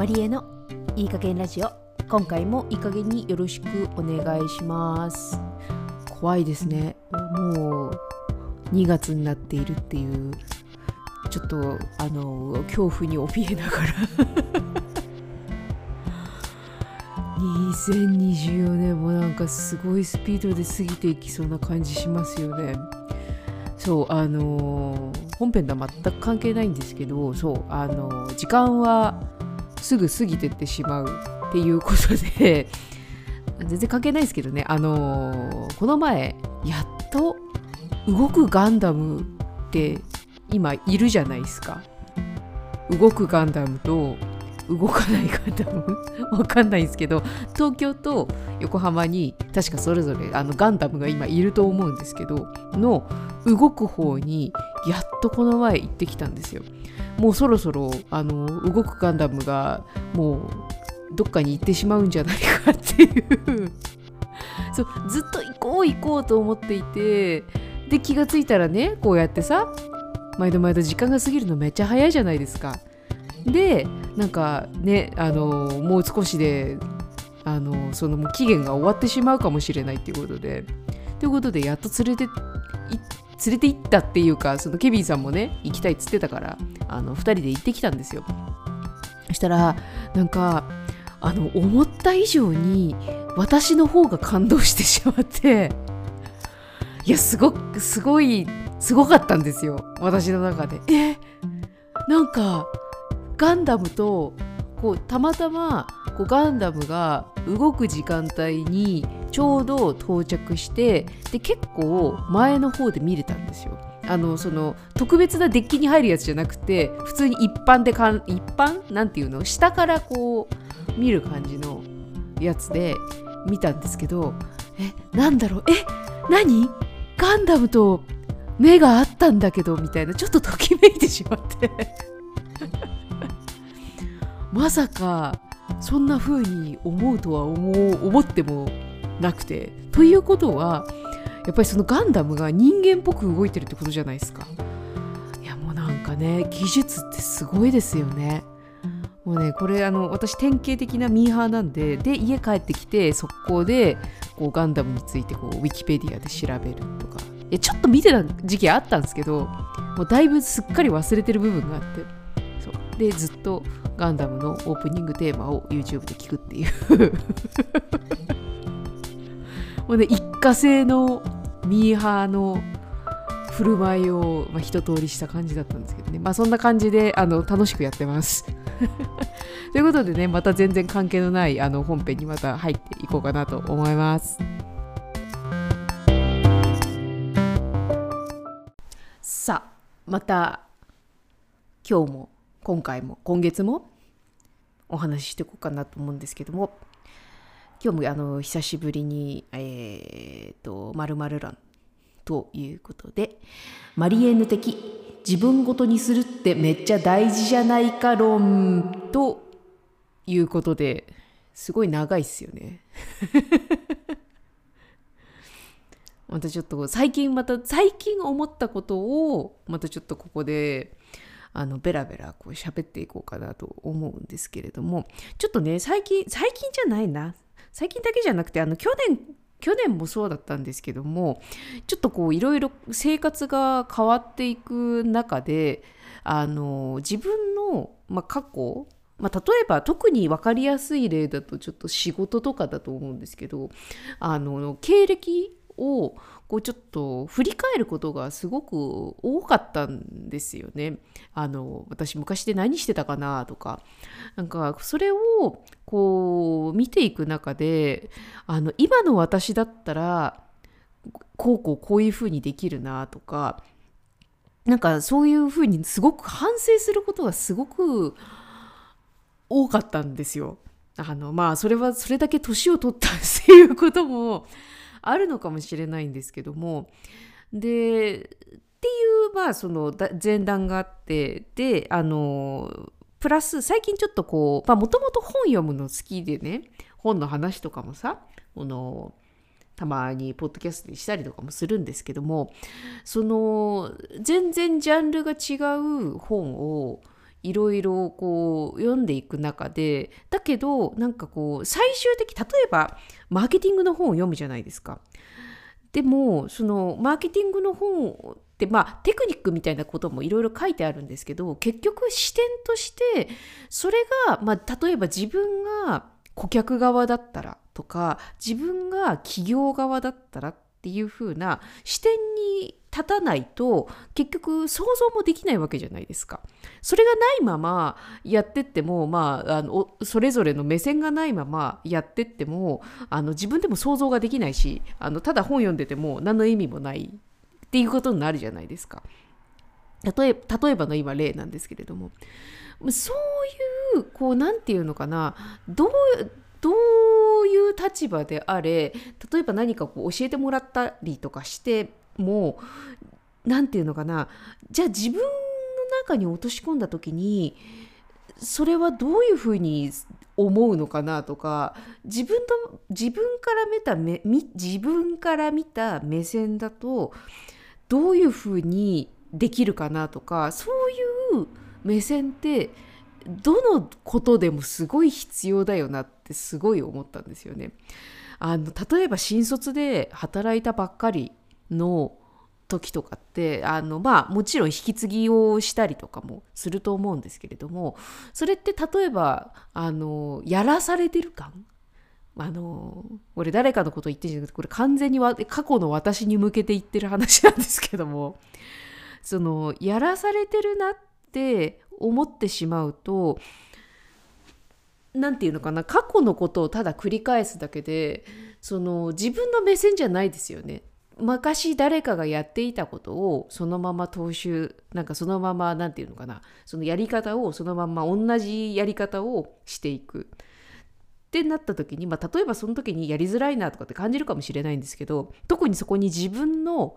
マリエのいい加減ラジオ。今回もいい加減によろしくお願いします。怖いですね。もう2月になっているっていうちょっとあの恐怖に怯えながら。2024年もなんかすごいスピードで過ぎていきそうな感じしますよね。そうあの本編とは全く関係ないんですけどそうあの時間はすぐ過ぎてってしまうっていうことで 全然関係ないですけどね。あのこの前やっと動くガンダムって今いるじゃないですか。動くガンダムと動かないガンダム？わかんないんですけど東京と横浜に確かそれぞれあのガンダムが今いると思うんですけどの動く方にとこの前行ってきたんですよ。もうそろそろあの動くガンダムがもうどっかに行ってしまうんじゃないかっていう。そうずっと行こう行こうと思っていてで気がついたらねこうやってさ毎度毎度時間が過ぎるのめっちゃ早いじゃないですか。でなんかねあのもう少しであのそのもう期限が終わってしまうかもしれないっていうことで。ということでやっと連れて連れて行ったっていうかそのケビンさんもね行きたいっつってたからあの2人で行ってきたんですよ。そしたらなんかあの思った以上に私の方が感動してしまっていやすごくすごいすごかったんですよ私の中で。えなんかガンダムとこうたまたまこうガンダムが動く時間帯にちょうど到着してで結構前の方で見れたんですよ。あのその特別なデッキに入るやつじゃなくて普通に一般でかん一般？なんていうの？下からこう見る感じのやつで見たんですけどえなんだろう？え何？ガンダムと目があったんだけどみたいなちょっとときめいてしまって。まさかそんな風に思うとは思う思ってもなくて。ということはやっぱりそのガンダムが人間っぽく動いてるってことじゃないですか。いやもうなんかね技術ってすごいですよね。もうねこれあの私典型的なミーハーなんでで家帰ってきて速攻でこうガンダムについてこうウィキペディアで調べるとか。いやちょっと見てた時期あったんですけどもうだいぶすっかり忘れてる部分があって。そう。でずっとガンダムのオープニングテーマを YouTube で聞くっていう。もうね一過性のミーハーの振る舞いを、まあ、一通りした感じだったんですけどね。まあそんな感じであの楽しくやってます。ということでねまた全然関係のないあの本編にまた入っていこうかなと思います。さあまた今日も今回も今月もお話ししていこうかなと思うんですけども。今日もあの久しぶりにえっ、ー、とまるまる欄ということでマリエンヌ的自分ごとにするってめっちゃ大事じゃないか論ということですごい長いっすよね。またちょっと最近また最近思ったことをまたちょっとここであのベラベラこう喋っていこうかなと思うんですけれどもちょっとね最近最近じゃないな。最近だけじゃなくてあの去年去年もそうだったんですけどもちょっとこういろいろ生活が変わっていく中であの自分の、まあ、過去まあ、例えば特に分かりやすい例だとちょっと仕事とかだと思うんですけどあの経歴をこうちょっと振り返ることがすごく多かったんですよね。あの私昔で何してたかなとかなんかそれをこう見ていく中であの今の私だったらこうこうこういうふうにできるなとかなんかそういうふうにすごく反省することがすごく多かったんですよ。あのまあそれはそれだけ年を取ったっていうこともあるのかもしれないんですけども。でっていうまあその前段があってであのプラス最近ちょっとこうもともと本読むの好きでね本の話とかもさこのたまにポッドキャストでしたりとかもするんですけどもその全然ジャンルが違う本をいろいろこう読んでいく中でだけどなんかこう最終的例えばマーケティングの本を読むじゃないですか。でもそのマーケティングの本ってまあテクニックみたいなこともいろいろ書いてあるんですけど結局視点としてそれが、まあ、例えば自分が顧客側だったらとか自分が企業側だったらっていう風な視点に立たないと結局想像もできないわけじゃないですか。それがないままやってっても、まあ、あのそれぞれの目線がないままやってってもあの自分でも想像ができないしあのただ本読んでても何の意味もないっていうことになるじゃないですか。例え例えばの今例なんですけれどもそういうこう何て言うのかなどうどういう立場であれ例えば何かこう教えてもらったりとかしても何て言うのかなじゃあ自分の中に落とし込んだ時にそれはどういうふうに思うのかなとか自分と自分から見た目自分から見た目線だとどういうふうにできるかなとかそういう目線ってどのことでもすごい必要だよなってすごい思ったんですよね。あの例えば新卒で働いたばっかりの時とかってあのまあもちろん引き継ぎをしたりとかもすると思うんですけれどもそれって例えばあのやらされてる感？あの俺誰かのこと言ってんじゃなくてこれ完全に過去の私に向けて言ってる話なんですけどもそのやらされてるなって思ってしまうと何て言うのかな過去のことをただ繰り返すだけでその自分の目線じゃないですよね。昔誰かがやっていたことをそのまま踏襲なんかそのまま何て言うのかなそのやり方をそのまま同じやり方をしていく。ってなった時に、まあ、例えばその時にやりづらいなとかって感じるかもしれないんですけど特にそこに自分の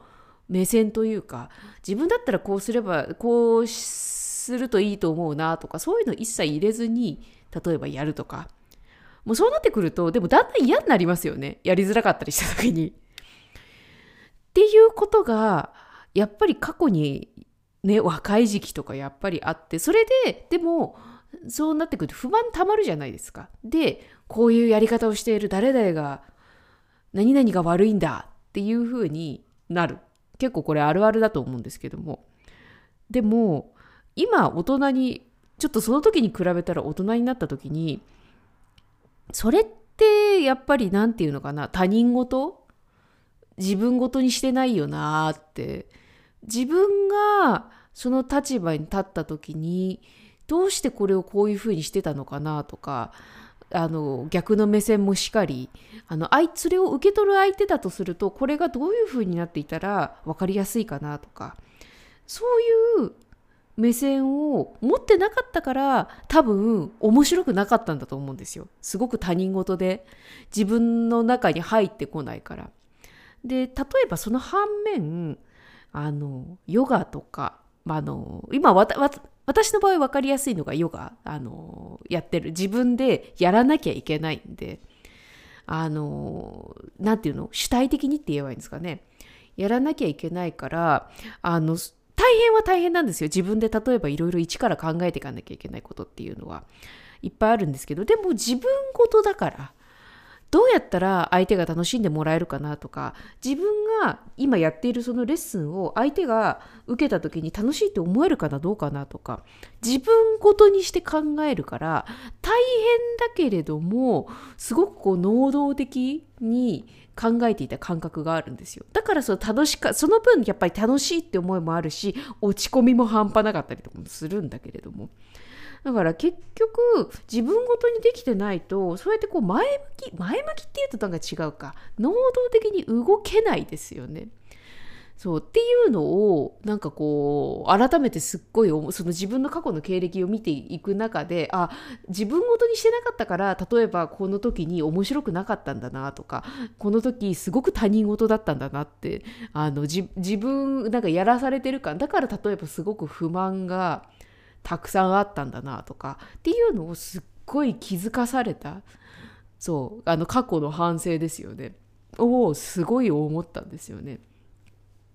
目線というか自分だったらこうすればこうするといいと思うなとかそういうの一切入れずに例えばやるとか。もうそうなってくるとでもだんだん嫌になりますよね。やりづらかったりした時に。っていうことがやっぱり過去にね若い時期とかやっぱりあってそれででもそうなってくると不満たまるじゃないですか。でこういうやり方をしている誰々が何々が悪いんだっていうふうになる結構これあるあるだと思うんですけどもでも今大人にちょっとその時に比べたら大人になった時にそれってやっぱり何て言うのかな他人事自分事にしてないよなって自分がその立場に立った時にどうしてこれをこういうふうにしてたのかなとかあの逆の目線もしかりあのそれを受け取る相手だとするとこれがどういうふうになっていたら分かりやすいかなとかそういう目線を持ってなかったから多分面白くなかったんだと思うんですよ。すごく他人事で自分の中に入ってこないから。で例えばその反面あのヨガとか、まあ、の今私の場合分かりやすいのがヨガあのやってる。自分でやらなきゃいけないんであの何て言うの？主体的にって言えばいいんですかね。やらなきゃいけないからあの大変は大変なんですよ。自分で例えばいろいろ一から考えていかなきゃいけないことっていうのはいっぱいあるんですけど、でも自分事だから、どうやったら相手が楽しんでもらえるかなとか、自分が今やっているそのレッスンを相手が受けた時に楽しいって思えるかなどうかなとか、自分ごとにして考えるから、大変だけれども、すごくこう能動的に考えていた感覚があるんですよ。だからその楽しかその分やっぱり楽しいって思いもあるし落ち込みも半端なかったりとかもするんだけれども。だから結局自分ごとにできてないとそうやってこう前向き前向きっていうとなんか違うか。能動的に動けないですよね。そうっていうのをなんかこう改めてすっごいその自分の過去の経歴を見ていく中であ自分ごとにしてなかったから例えばこの時に面白くなかったんだなとかこの時すごく他人事だったんだなってあの自分なんかやらされてる感。だから例えばすごく不満がたくさんあったんだなとかっていうのをすっごい気づかされた。そう。あの過去の反省ですよね。をすごい思ったんですよね。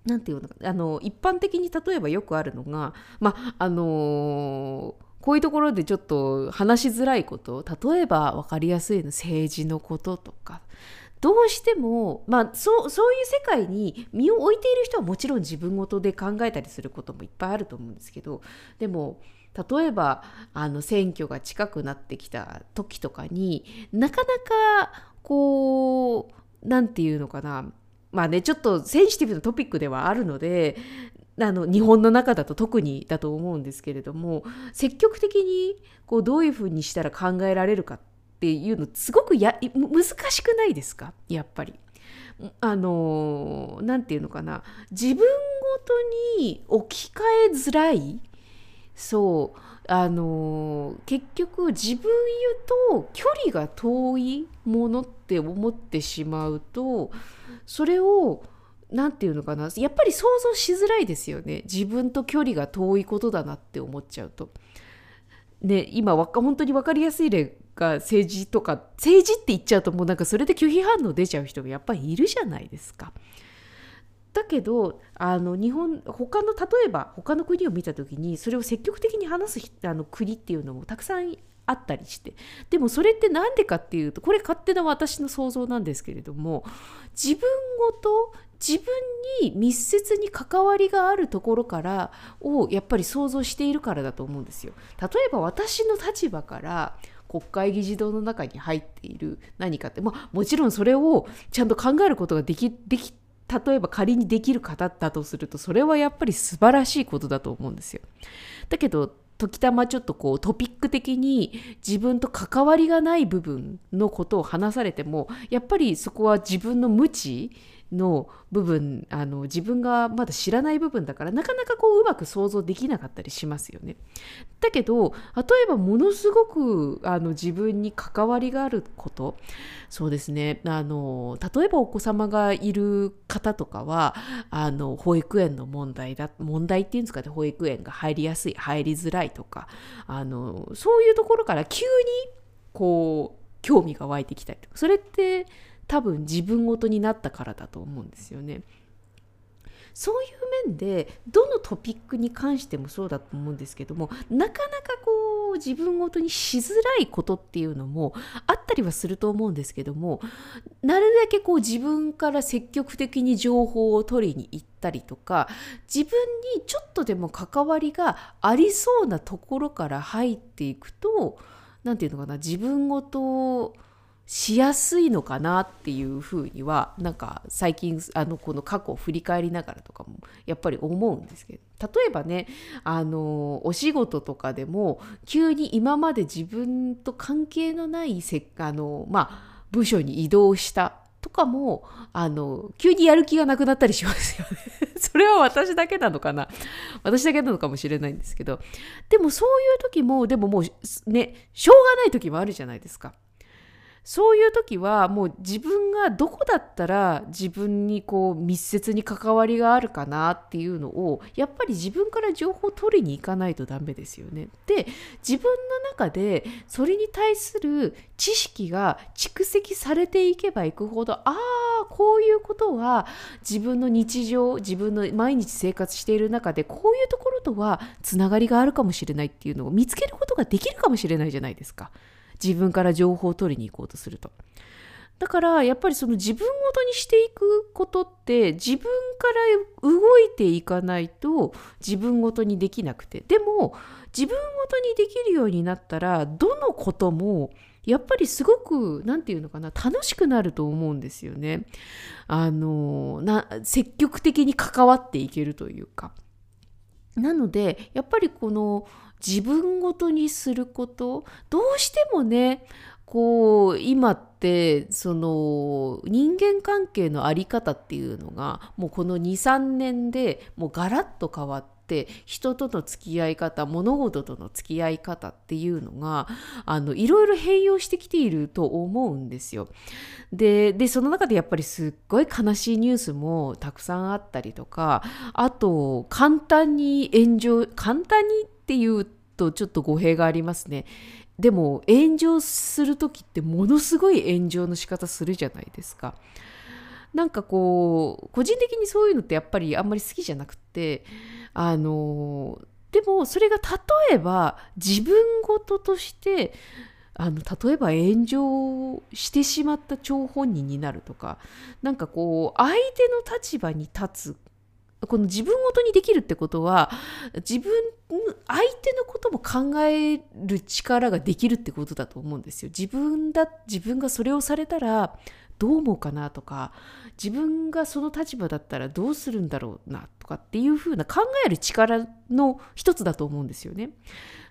なんていうのあの一般的に例えばよくあるのが、まああのこういうところでちょっと話しづらいこと。例えば分かりやすいの政治のこととか。どうしても、まあ、そうそういう世界に身を置いている人はもちろん自分ごとで考えたりすることもいっぱいあると思うんですけどでも例えばあの選挙が近くなってきた時とかになかなかこう何て言うのかな。まあねちょっとセンシティブなトピックではあるのであの日本の中だと特にだと思うんですけれども積極的にこうどういうふうにしたら考えられるかっていうのすごくや難しくないですか？やっぱり。あの何て言うのかな。自分ごとに置き換えづらい。そう。あの結局自分と距離が遠いものって思ってしまうとそれを何て言うのかな。やっぱり想像しづらいですよね。自分と距離が遠いことだなって思っちゃうと。で今本当に分かりやすい例が政治とか政治って言っちゃうともうなんかそれで拒否反応出ちゃう人がやっぱりいるじゃないですか。だけどあの日本他の例えば他の国を見た時にそれを積極的に話すあの国っていうのもたくさんあったりしてでもそれって何でかっていうとこれ勝手な私の想像なんですけれども自分ごと自分に密接に関わりがあるところからをやっぱり想像しているからだと思うんですよ。例えば私の立場から国会議事堂の中に入っている何かって、まあ、もちろんそれをちゃんと考えることができでき例えば仮にできる方だとするとそれはやっぱり素晴らしいことだと思うんですよ。だけど時たまちょっとこうトピック的に自分と関わりがない部分のことを話されてもやっぱりそこは自分の無知の部分あの自分がまだ知らない部分だからなかなかこううまく想像できなかったりしますよね。だけど例えばものすごくあの自分に関わりがあることそうですねあの例えばお子様がいる方とかはあの保育園の問題だ問題っていうんですかね保育園が入りやすい入りづらいとかあのそういうところから急にこう興味が湧いてきたりとかそれって多分自分ごとになったからだと思うんですよね。そういう面でどのトピックに関してもそうだと思うんですけどもなかなかこう自分ごとにしづらいことっていうのもあったりはすると思うんですけどもなるだけこう自分から積極的に情報を取りに行ったりとか自分にちょっとでも関わりがありそうなところから入っていくと何て言うのかな自分ごとをしやすいのかなっていうふうにはなんか最近あのこの過去を振り返りながらとかもやっぱり思うんですけど。例えばねあのお仕事とかでも急に今まで自分と関係のないせあの、まあ、部署に移動したとかもあの急にやる気がなくなったりしますよね。それは私だけなのかな？私だけなのかもしれないんですけど。でもそういう時もでももうねしょうがない時もあるじゃないですか。そういう時はもう自分がどこだったら自分にこう密接に関わりがあるかなっていうのをやっぱり自分から情報を取りに行かないとダメですよね。で自分の中でそれに対する知識が蓄積されていけばいくほどああこういうことは自分の日常自分の毎日生活している中でこういうところとはつながりがあるかもしれないっていうのを見つけることができるかもしれないじゃないですか。自分から情報を取りに行こうとすると。だからやっぱりその自分ごとにしていくことって自分から動いていかないと自分ごとにできなくてでも自分ごとにできるようになったらどのこともやっぱりすごく何て言うのかな楽しくなると思うんですよね。あのな積極的に関わっていけるというか。なのでやっぱりこの自分ごとにすることどうしてもねこう今ってその人間関係の在り方っていうのがもうこの23年でもうガラッと変わって人との付き合い方物事との付き合い方っていうのがあのいろいろ変容してきていると思うんですよ。ででその中でやっぱりすっごい悲しいニュースもたくさんあったりとかあと簡単に炎上簡単にっていうとちょっと語弊がありますね。でも炎上する時ってものすごい炎上の仕方するじゃないですか。なんかこう個人的にそういうのってやっぱりあんまり好きじゃなくてあのでもそれが例えば自分事としてあの例えば炎上してしまった張本人になるとかなんかこう相手の立場に立つこの自分ごとにできるってことは自分相手のことも考える力ができるってことだと思うんですよ。自分だ自分がそれをされたらどう思うかなとか自分がその立場だったらどうするんだろうなとかっていうふうな考える力の一つだと思うんですよね。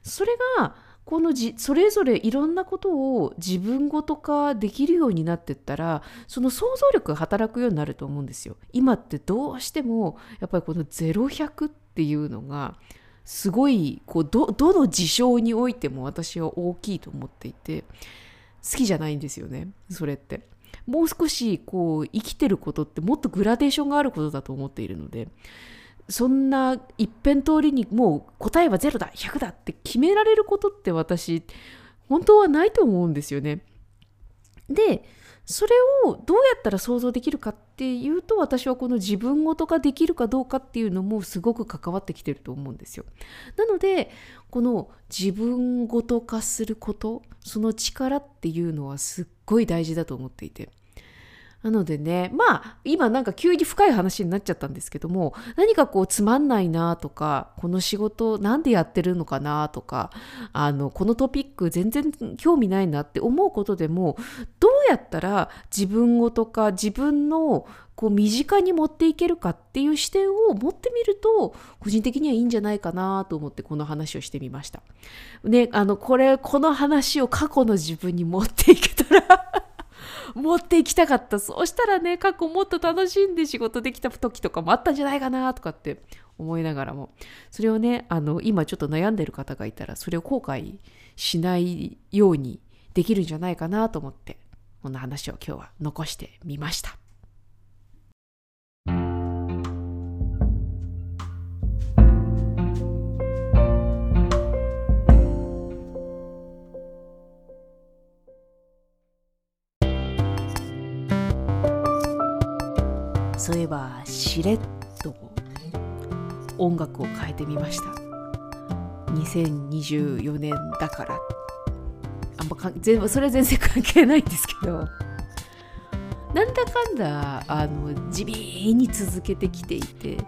それがこのじそれぞれいろんなことを自分ごと化できるようになってったらその想像力が働くようになると思うんですよ。今ってどうしてもやっぱりこの0100っていうのがすごいこうどどの事象においても私は大きいと思っていて好きじゃないんですよねそれって。もう少しこう生きてることってもっとグラデーションがあることだと思っているのでそんな一辺通りにもう答えは0だ100だって決められることって私本当はないと思うんですよね。でそれをどうやったら想像できるかっていうと私はこの自分ごとができるかどうかっていうのもすごく関わってきてると思うんですよ。なのでこの自分ごと化することその力っていうのはすっごい大事だと思っていてなのでね、まあ、今なんか急に深い話になっちゃったんですけども、何かこうつまんないなとか、この仕事なんでやってるのかなとか、あの、このトピック全然興味ないなって思うことでも、どうやったら自分ごとか自分のこう身近に持っていけるかっていう視点を持ってみると個人的にはいいんじゃないかなと思ってこの話をしてみました。ね、あのこれこの話を過去の自分に持っていけたら持っていきたかったそうしたらね過去もっと楽しんで仕事できた時とかもあったんじゃないかなとかって思いながらもそれをねあの今ちょっと悩んでる方がいたらそれを後悔しないようにできるんじゃないかなと思ってこんな話を今日は残してみました。そういえばしれっと音楽を変えてみました。2024年だから。あんまか全それは全然関係ないんですけど。なんだかんだあの地味に続けてきていて。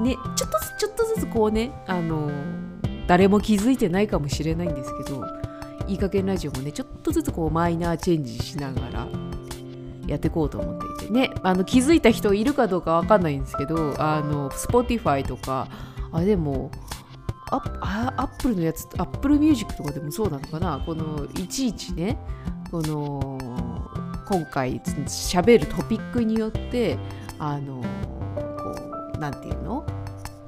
ねちょっとずつちょっとずつこうねあの誰も気づいてないかもしれないんですけどいい加減ラジオもねちょっとずつこうマイナーチェンジしながらやっていこうと思っていて。ねあの気づいた人いるかどうかわかんないんですけどあの Spotify とかあでもアップルのやつアップルミュージックとかでもそうなのかな。このいちいちねこの今回喋るトピックによってあのこうなんていうの？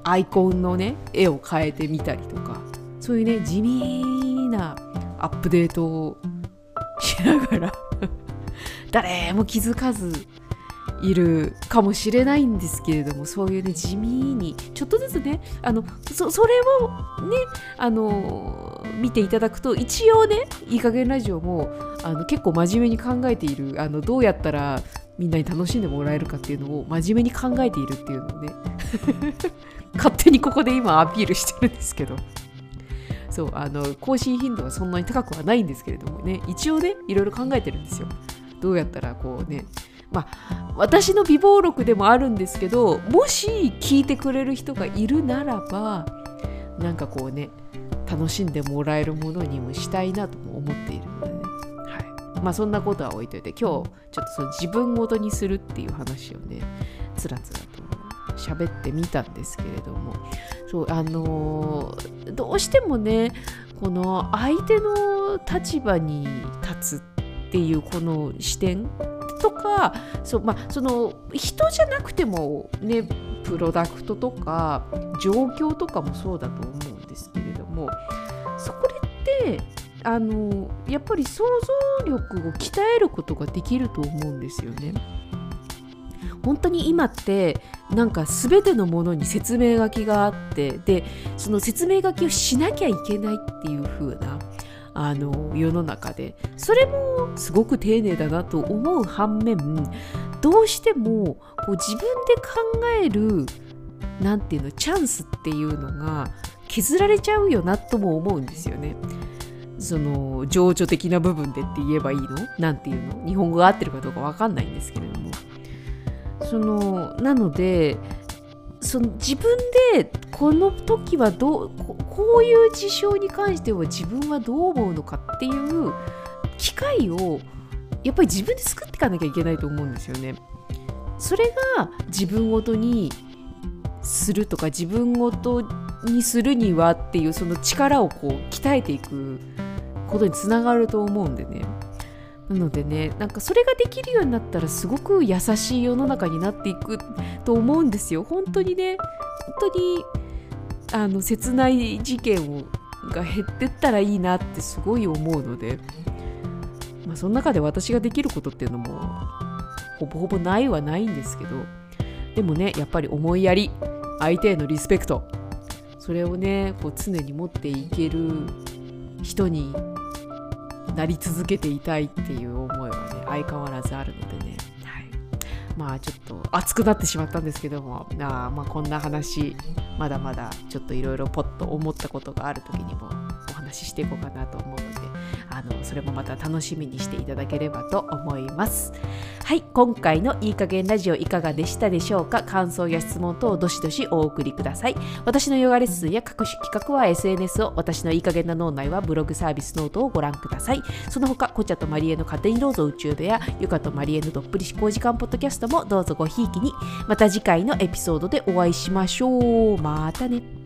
アイコンのね絵を変えてみたりとか。そういうね地味なアップデートをしながら誰も気づかずいるかもしれないんですけれどもそういうね地味にちょっとずつねあのそれをねあの見ていただくと一応ねいい加減ラジオもあの結構真面目に考えているあのどうやったらみんなに楽しんでもらえるかっていうのを真面目に考えているっていうのをね 勝手にここで今アピールしてるんですけど。そうあの更新頻度はそんなに高くはないんですけれどもね一応ねいろいろ考えてるんですよ。どうやったらこうねまあ私の美貌録でもあるんですけどもし聞いてくれる人がいるならばなんかこうね楽しんでもらえるものにもしたいなとも思っているのでね、はい。まあ、そんなことは置いといて今日ちょっとその自分ごとにするっていう話をねつらつらと喋ってみたんですけれども。そうあのー、どうしてもねこの相手の立場に立つってていうこの視点とかそう、まあ、その人じゃなくてもねプロダクトとか状況とかもそうだと思うんですけれどもそこってあのやっぱり想像力を鍛えることができると思うんですよね。本当に今ってなんか全てのものに説明書きがあってでその説明書きをしなきゃいけないっていう風なあの世の中で。それもすごく丁寧だなと思う反面どうしてもこう自分で考えるなんていうのチャンスっていうのが削られちゃうよなとも思うんですよね。その情緒的な部分でって言えばいいの？なんていうの？日本語が合ってるかどうか分かんないんですけれども。そのなのでその自分でこの時はどうこういう事象に関しては自分はどう思うのかっていう機会をやっぱり自分で作っていかなきゃいけないと思うんですよね。それが自分ごとにするとか自分ごとにするにはっていうその力をこう鍛えていくことにつながると思うんでね。なのでねなんかそれができるようになったらすごく優しい世の中になっていくと思うんですよ。本当にね本当にあの切ない事件をが減ってったらいいなってすごい思うので、まあ、その中で私ができることっていうのもほぼほぼないはないんですけどでもねやっぱり思いやり相手へのリスペクトそれをねこう常に持っていける人になり続けていたいっていう思いはね相変わらずあるのでね、はい、まあちょっと熱くなってしまったんですけども。あまあこんな話まだまだちょっといろいろポッと思ったことがある時にもお話ししていこうかなと思うのでのそれもまた楽しみにしていただければと思います。はい、今回のいい加減ラジオいかがでしたでしょうか？感想や質問等どしどしお送りください。私のヨガレッスンや各種企画は SNS を、私のいい加減な脳内はブログサービスノートをご覧ください。その他、コチャとマリエの勝手にどうぞ宇宙部屋、ゆかとマリエのどっぷり思考時間ポッドキャストもどうぞごひいきに、また次回のエピソードでお会いしましょう。またね。